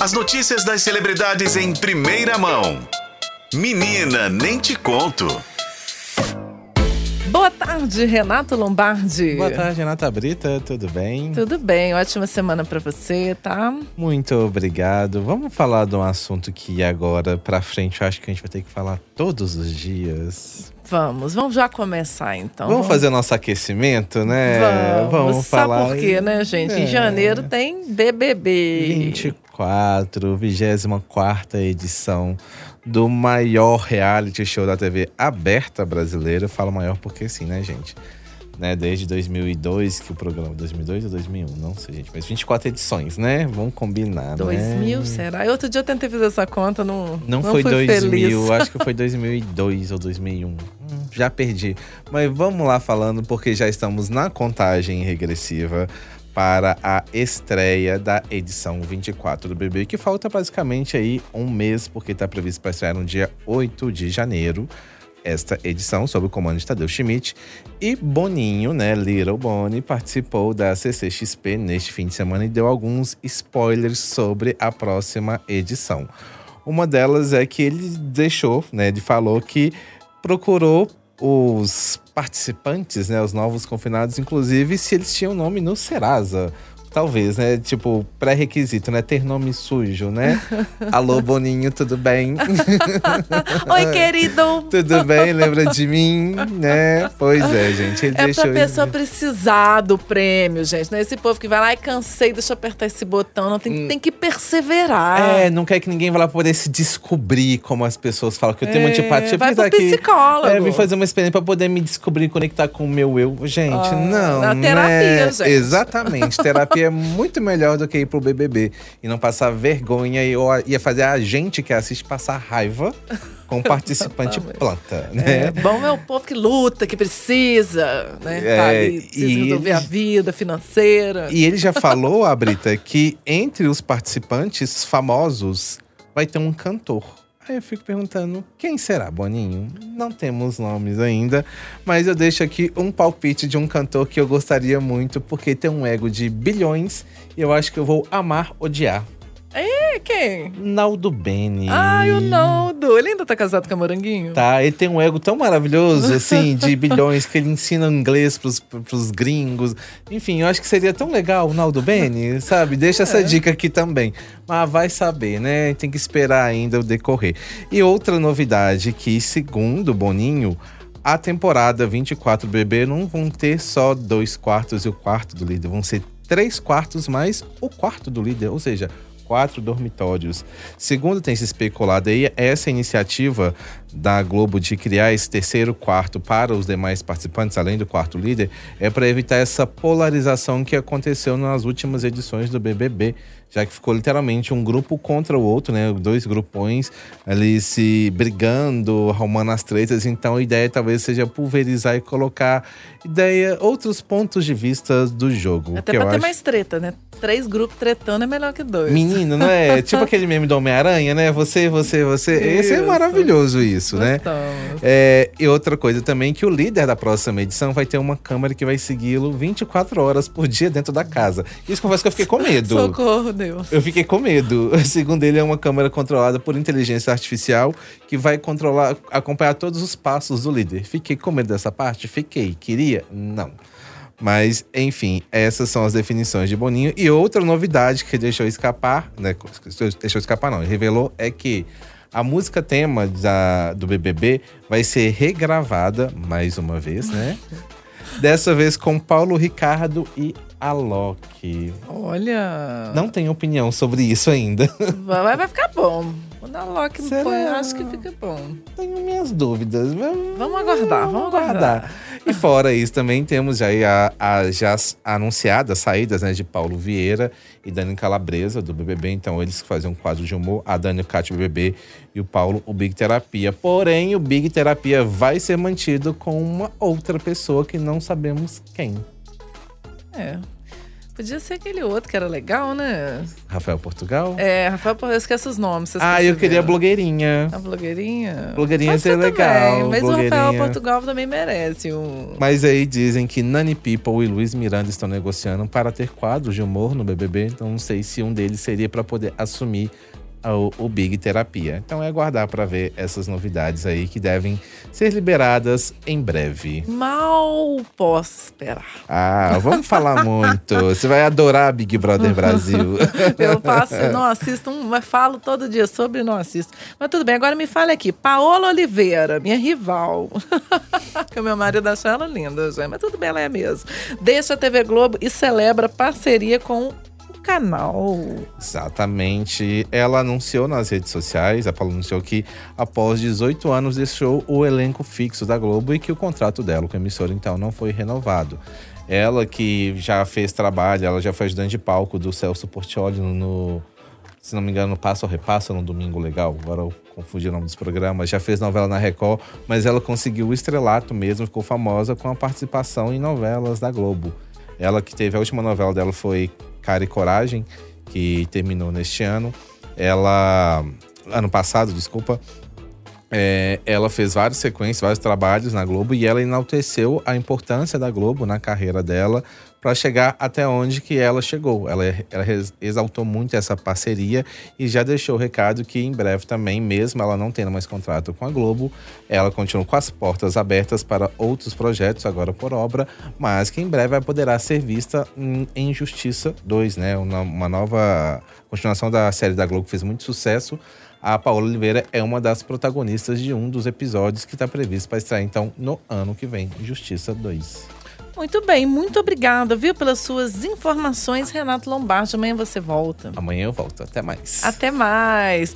As notícias das celebridades em primeira mão. Menina, nem te conto. Boa tarde, Renato Lombardi. Boa tarde, Renata Brita, tudo bem? Tudo bem, ótima semana para você, tá? Muito obrigado. Vamos falar de um assunto que agora pra frente eu acho que a gente vai ter que falar todos os dias. Vamos, vamos já começar então. Vamos, fazer nosso aquecimento, né? Vamos, Vamos Sabe falar. por quê, né, gente? Em É. janeiro tem BBB. 24, 24 edição do maior reality show da TV aberta brasileira. Eu falo maior porque sim, né, gente? Né, desde 2002 que o programa 2002 ou 2001, não sei, gente, mas 24 edições, né? Vamos combinar, 2000, né? será? E outro dia eu tentei fazer essa conta, não, Não, foi fui 2000, feliz. acho que foi 2002 ou 2001. Hum, já perdi. Mas vamos lá falando, porque já estamos na contagem regressiva para a estreia da edição 24 do BB, que falta basicamente aí um mês, porque está previsto para estrear no dia 8 de janeiro. Esta edição, sob o comando de Tadeu Schmidt. E Boninho, né, Little Bonnie, participou da CCXP neste fim de semana e deu alguns spoilers sobre a próxima edição. Uma delas é que ele deixou, né, ele falou que procurou os participantes, né, os novos confinados, inclusive se eles tinham nome no Serasa. Talvez, né? Tipo, pré-requisito, né? Ter nome sujo, né? Alô, Boninho, tudo bem? Oi, querido! tudo bem? Lembra de mim, né? Pois é, gente. Ele É deixou pra pessoa isso. precisar do prêmio, gente. Não é esse povo que vai lá e cansei, deixa eu apertar esse botão. Não, tem, tem que perseverar. É, não quer que ninguém vá lá poder se descobrir, como as pessoas falam, que eu tenho É, antipatia. vai pro psicólogo. É, vim fazer uma experiência pra poder me descobrir conectar com o meu eu. Gente, Ah, não. na né? terapia, gente. Exatamente. terapia é muito melhor do que ir pro BBB e não passar vergonha e ia fazer a gente que assiste passar raiva com o participante planta, né? É, bom é o povo que luta, que precisa, né? É, tá ali, precisa e resolver eles- a vida financeira. E ele já falou, a Brita, que entre os participantes famosos vai ter um cantor. Aí eu fico perguntando, quem será, Boninho? Não temos nomes ainda, mas eu deixo aqui um palpite de um cantor que eu gostaria muito, porque tem um ego de bilhões e eu acho que eu vou amar odiar. É quem? Naldo Bene. Ai, o Naldo. Ele ainda tá casado com a Moranguinho? Tá, ele tem um ego tão maravilhoso, assim, de bilhões, que ele ensina inglês pros, pros gringos. Enfim, eu acho que seria tão legal o Naldo Bene, sabe? Deixa essa dica aqui também. Mas vai saber, né? Tem que esperar ainda o decorrer. E outra novidade que, segundo o Boninho, a temporada 24 BB não vão ter só dois quartos e o quarto do líder, vão ser três quartos mais o quarto do líder, ou seja, quatro dormitórios. Segundo tem se especulado aí, essa iniciativa da Globo de criar esse terceiro quarto para os demais participantes, além do quarto líder, é para evitar essa polarização que aconteceu nas últimas edições do BBB, já que ficou literalmente um grupo contra o outro, né? Dois grupões ali se brigando, arrumando as tretas. Então a ideia talvez seja pulverizar e colocar ideia, outros pontos de vista do jogo. Até pra ter acho... mais treta, né? Três grupos tretando é melhor que dois. Menino, não é? tipo aquele meme do Homem-Aranha, né? Você, você, você. Esse é Isso. maravilhoso, isso, né? Gostamos. É, e outra coisa também, que o líder da próxima edição vai ter uma câmera que vai segui-lo 24 horas por dia dentro da casa. Isso confesso que eu fiquei com medo. Socorro, Deus. Eu fiquei com medo. Segundo ele, é uma câmera controlada por inteligência artificial que vai controlar, acompanhar todos os passos do líder. Fiquei com medo dessa parte? Fiquei. Queria? Não. Mas, enfim, essas são as definições de Boninho. E outra novidade que deixou escapar, né? Deixou escapar, não, revelou é que a música tema da, do BBB vai ser regravada mais uma vez, né? Dessa vez com Paulo Ricardo e Alok. Olha. Não tenho opinião sobre isso ainda. Vai, vai ficar bom. Quando a Loki Será? põe, acho que fica bom. Tenho minhas dúvidas. Vamos aguardar, vamos aguardar. E fora isso, também temos já aí a, a já anunciadas saídas né, de Paulo Vieira e Dani Calabresa, do BBB. Então, eles fazem um quadro de humor. A Dani, o Cátia, o BBB. E o Paulo, o Big Terapia. Porém, o Big Terapia vai ser mantido com uma outra pessoa que não sabemos quem. É. Podia ser aquele outro que era legal, né? Rafael Portugal? É, Rafael, eu esqueço os nomes. ah, eu queria a blogueirinha. A blogueirinha? Blogueirinha Pode seria ser legal, mas o Rafael. Portugal também merece um. Mas aí dizem que Nani People e Luiz Miranda estão negociando para ter quadros de humor no BBB. Então não sei se um deles seria para poder assumir o, o Big Terapia. Então é aguardar para ver essas novidades aí que devem ser liberadas em breve. Mal posso esperar. Ah, vamos falar muito. Você vai adorar Big Brother Brasil. Eu passo, não assisto, mas falo todo dia sobre não assisto. Mas tudo bem, agora me fale aqui. Paola Oliveira, minha rival. que o meu marido achou ela linda, já, mas tudo bem, ela é mesmo. Deixa a TV Globo e celebra parceria com canal. Exatamente. Ela anunciou nas redes sociais, a Paula anunciou que após 18 anos deixou o elenco fixo da Globo e que o contrato dela com a emissora então não foi renovado. Ela que já fez trabalho, ela já foi ajudante de palco do Celso Portioli no, se não me engano, no Passo ou Repassa no Domingo Legal. Agora eu confundi o nome dos programas. Já fez novela na Record, mas ela conseguiu o estrelato mesmo, ficou famosa com a participação em novelas da Globo. Ela que teve a última novela dela foi Cara e Coragem, que terminou neste ano. Ela. Ano passado, desculpa. É, ela fez várias sequências, vários trabalhos na Globo e ela enalteceu a importância da Globo na carreira dela para chegar até onde que ela chegou. Ela, ela exaltou muito essa parceria e já deixou o recado que em breve também, mesmo ela não tendo mais contrato com a Globo, ela continua com as portas abertas para outros projetos, agora por obra, mas que em breve poderá ser vista em, em Justiça 2, né? Uma, uma nova continuação da série da Globo que fez muito sucesso. A Paola Oliveira é uma das protagonistas de um dos episódios que está previsto para estrear então no ano que vem, Justiça 2. Muito bem, muito obrigada, viu, pelas suas informações, Renato Lombardi. Amanhã você volta. Amanhã eu volto. Até mais. Até mais.